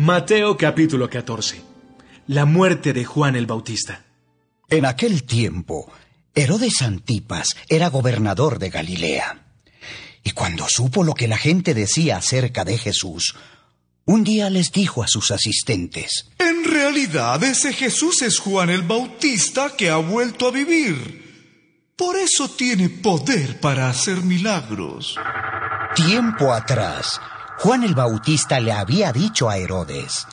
Mateo capítulo 14. La muerte de Juan el Bautista. En aquel tiempo, Herodes Antipas era gobernador de Galilea. Y cuando supo lo que la gente decía acerca de Jesús, un día les dijo a sus asistentes, En realidad ese Jesús es Juan el Bautista que ha vuelto a vivir. Por eso tiene poder para hacer milagros. Tiempo atrás, Juan el Bautista le había dicho a Herodes,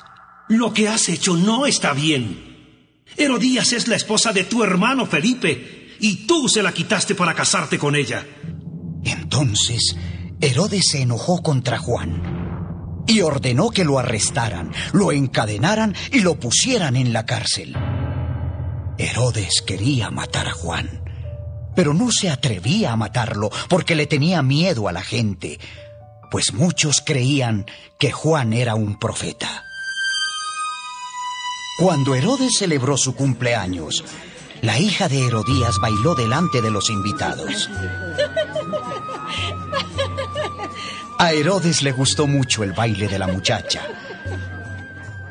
Lo que has hecho no está bien. Herodías es la esposa de tu hermano Felipe, y tú se la quitaste para casarte con ella. Entonces, Herodes se enojó contra Juan y ordenó que lo arrestaran, lo encadenaran y lo pusieran en la cárcel. Herodes quería matar a Juan, pero no se atrevía a matarlo porque le tenía miedo a la gente, pues muchos creían que Juan era un profeta. Cuando Herodes celebró su cumpleaños, la hija de Herodías bailó delante de los invitados. A Herodes le gustó mucho el baile de la muchacha.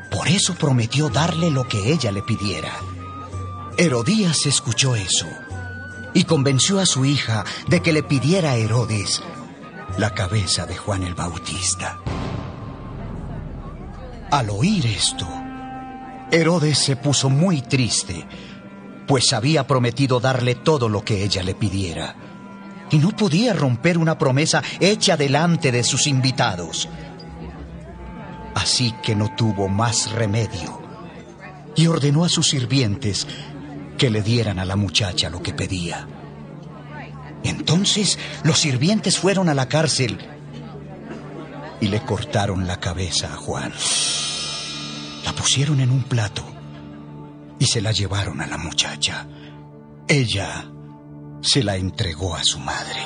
Por eso prometió darle lo que ella le pidiera. Herodías escuchó eso y convenció a su hija de que le pidiera a Herodes la cabeza de Juan el Bautista. Al oír esto, Herodes se puso muy triste, pues había prometido darle todo lo que ella le pidiera. Y no podía romper una promesa hecha delante de sus invitados. Así que no tuvo más remedio y ordenó a sus sirvientes que le dieran a la muchacha lo que pedía. Entonces los sirvientes fueron a la cárcel y le cortaron la cabeza a Juan. La pusieron en un plato y se la llevaron a la muchacha. Ella se la entregó a su madre.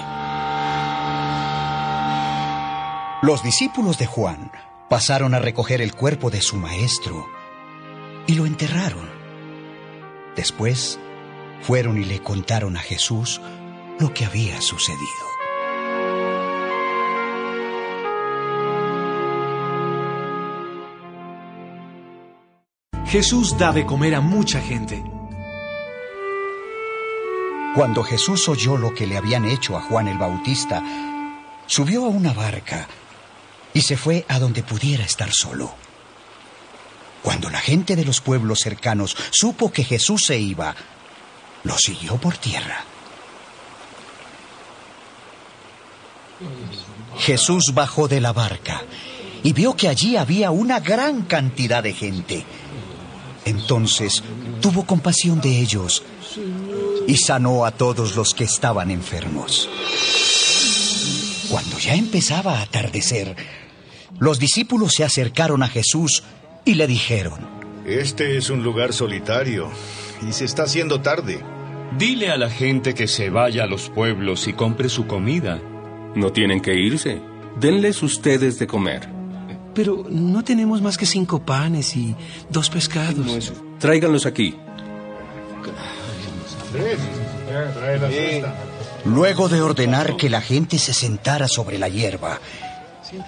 Los discípulos de Juan pasaron a recoger el cuerpo de su maestro y lo enterraron. Después fueron y le contaron a Jesús lo que había sucedido. Jesús da de comer a mucha gente. Cuando Jesús oyó lo que le habían hecho a Juan el Bautista, subió a una barca y se fue a donde pudiera estar solo. Cuando la gente de los pueblos cercanos supo que Jesús se iba, lo siguió por tierra. Jesús bajó de la barca y vio que allí había una gran cantidad de gente. Entonces tuvo compasión de ellos y sanó a todos los que estaban enfermos. Cuando ya empezaba a atardecer, los discípulos se acercaron a Jesús y le dijeron, Este es un lugar solitario y se está haciendo tarde. Dile a la gente que se vaya a los pueblos y compre su comida. No tienen que irse. Denles ustedes de comer. Pero no tenemos más que cinco panes y dos pescados. Tráiganlos aquí. Luego de ordenar que la gente se sentara sobre la hierba,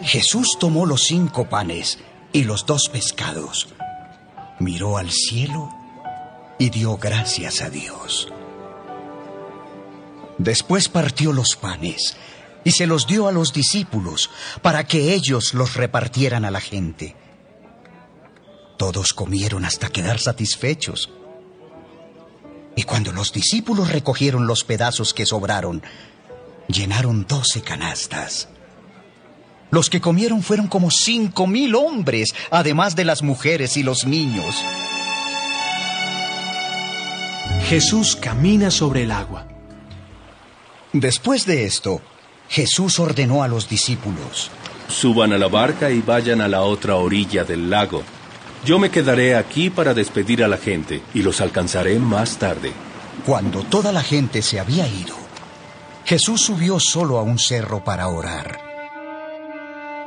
Jesús tomó los cinco panes y los dos pescados, miró al cielo y dio gracias a Dios. Después partió los panes y se los dio a los discípulos para que ellos los repartieran a la gente. Todos comieron hasta quedar satisfechos. Y cuando los discípulos recogieron los pedazos que sobraron, llenaron doce canastas. Los que comieron fueron como cinco mil hombres, además de las mujeres y los niños. Jesús camina sobre el agua. Después de esto, Jesús ordenó a los discípulos, Suban a la barca y vayan a la otra orilla del lago. Yo me quedaré aquí para despedir a la gente y los alcanzaré más tarde. Cuando toda la gente se había ido, Jesús subió solo a un cerro para orar.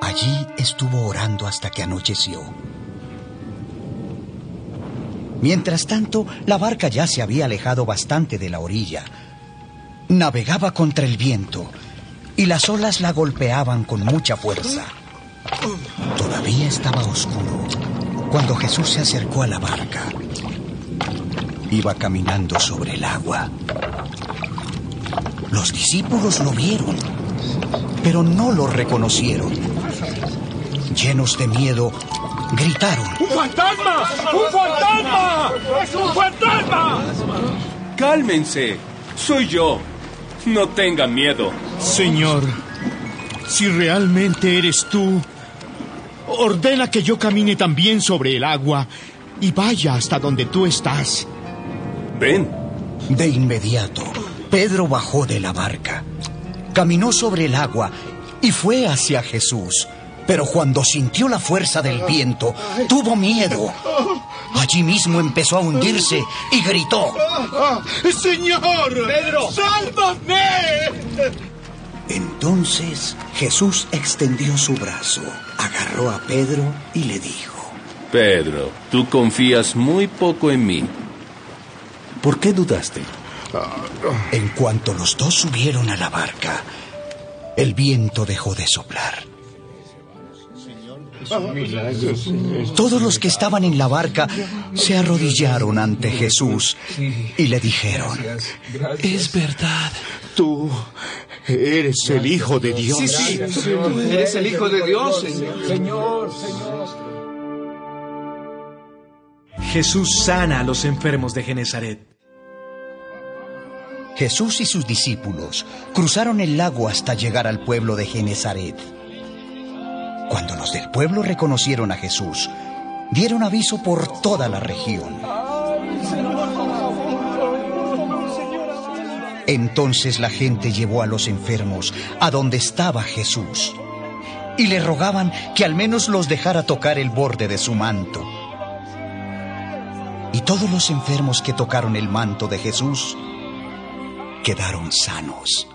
Allí estuvo orando hasta que anocheció. Mientras tanto, la barca ya se había alejado bastante de la orilla. Navegaba contra el viento y las olas la golpeaban con mucha fuerza. Todavía estaba oscuro Cuando Jesús se acercó a la barca, iba caminando sobre el agua. Los discípulos lo vieron, pero no lo reconocieron. Llenos de miedo, gritaron. ¡Un fantasma! ¡Un fantasma! ¡Es un fantasma! Cálmense. Soy yo. No tengan miedo. Señor, si realmente eres tú, ordena que yo camine también sobre el agua y vaya hasta donde tú estás. Ven. De inmediato, Pedro bajó de la barca, caminó sobre el agua y fue hacia Jesús. Pero cuando sintió la fuerza del viento, tuvo miedo. Allí mismo empezó a hundirse y gritó. ¡Señor! ¡Pedro! ¡Sálvame! Entonces Jesús extendió su brazo, agarró a Pedro y le dijo. Pedro, tú confías muy poco en mí. ¿Por qué dudaste? En cuanto los dos subieron a la barca, el viento dejó de soplar. Todos los que estaban en la barca se arrodillaron ante Jesús y le dijeron, Es verdad. Tú eres el Hijo de Dios. Sí, sí, tú eres el Hijo de Dios, Señor. Jesús sana a los enfermos de Genezaret. Jesús y sus discípulos cruzaron el lago hasta llegar al pueblo de Genezaret. Cuando los del pueblo reconocieron a Jesús, dieron aviso por toda la región. Entonces la gente llevó a los enfermos a donde estaba Jesús y le rogaban que al menos los dejara tocar el borde de su manto. Y todos los enfermos que tocaron el manto de Jesús quedaron sanos.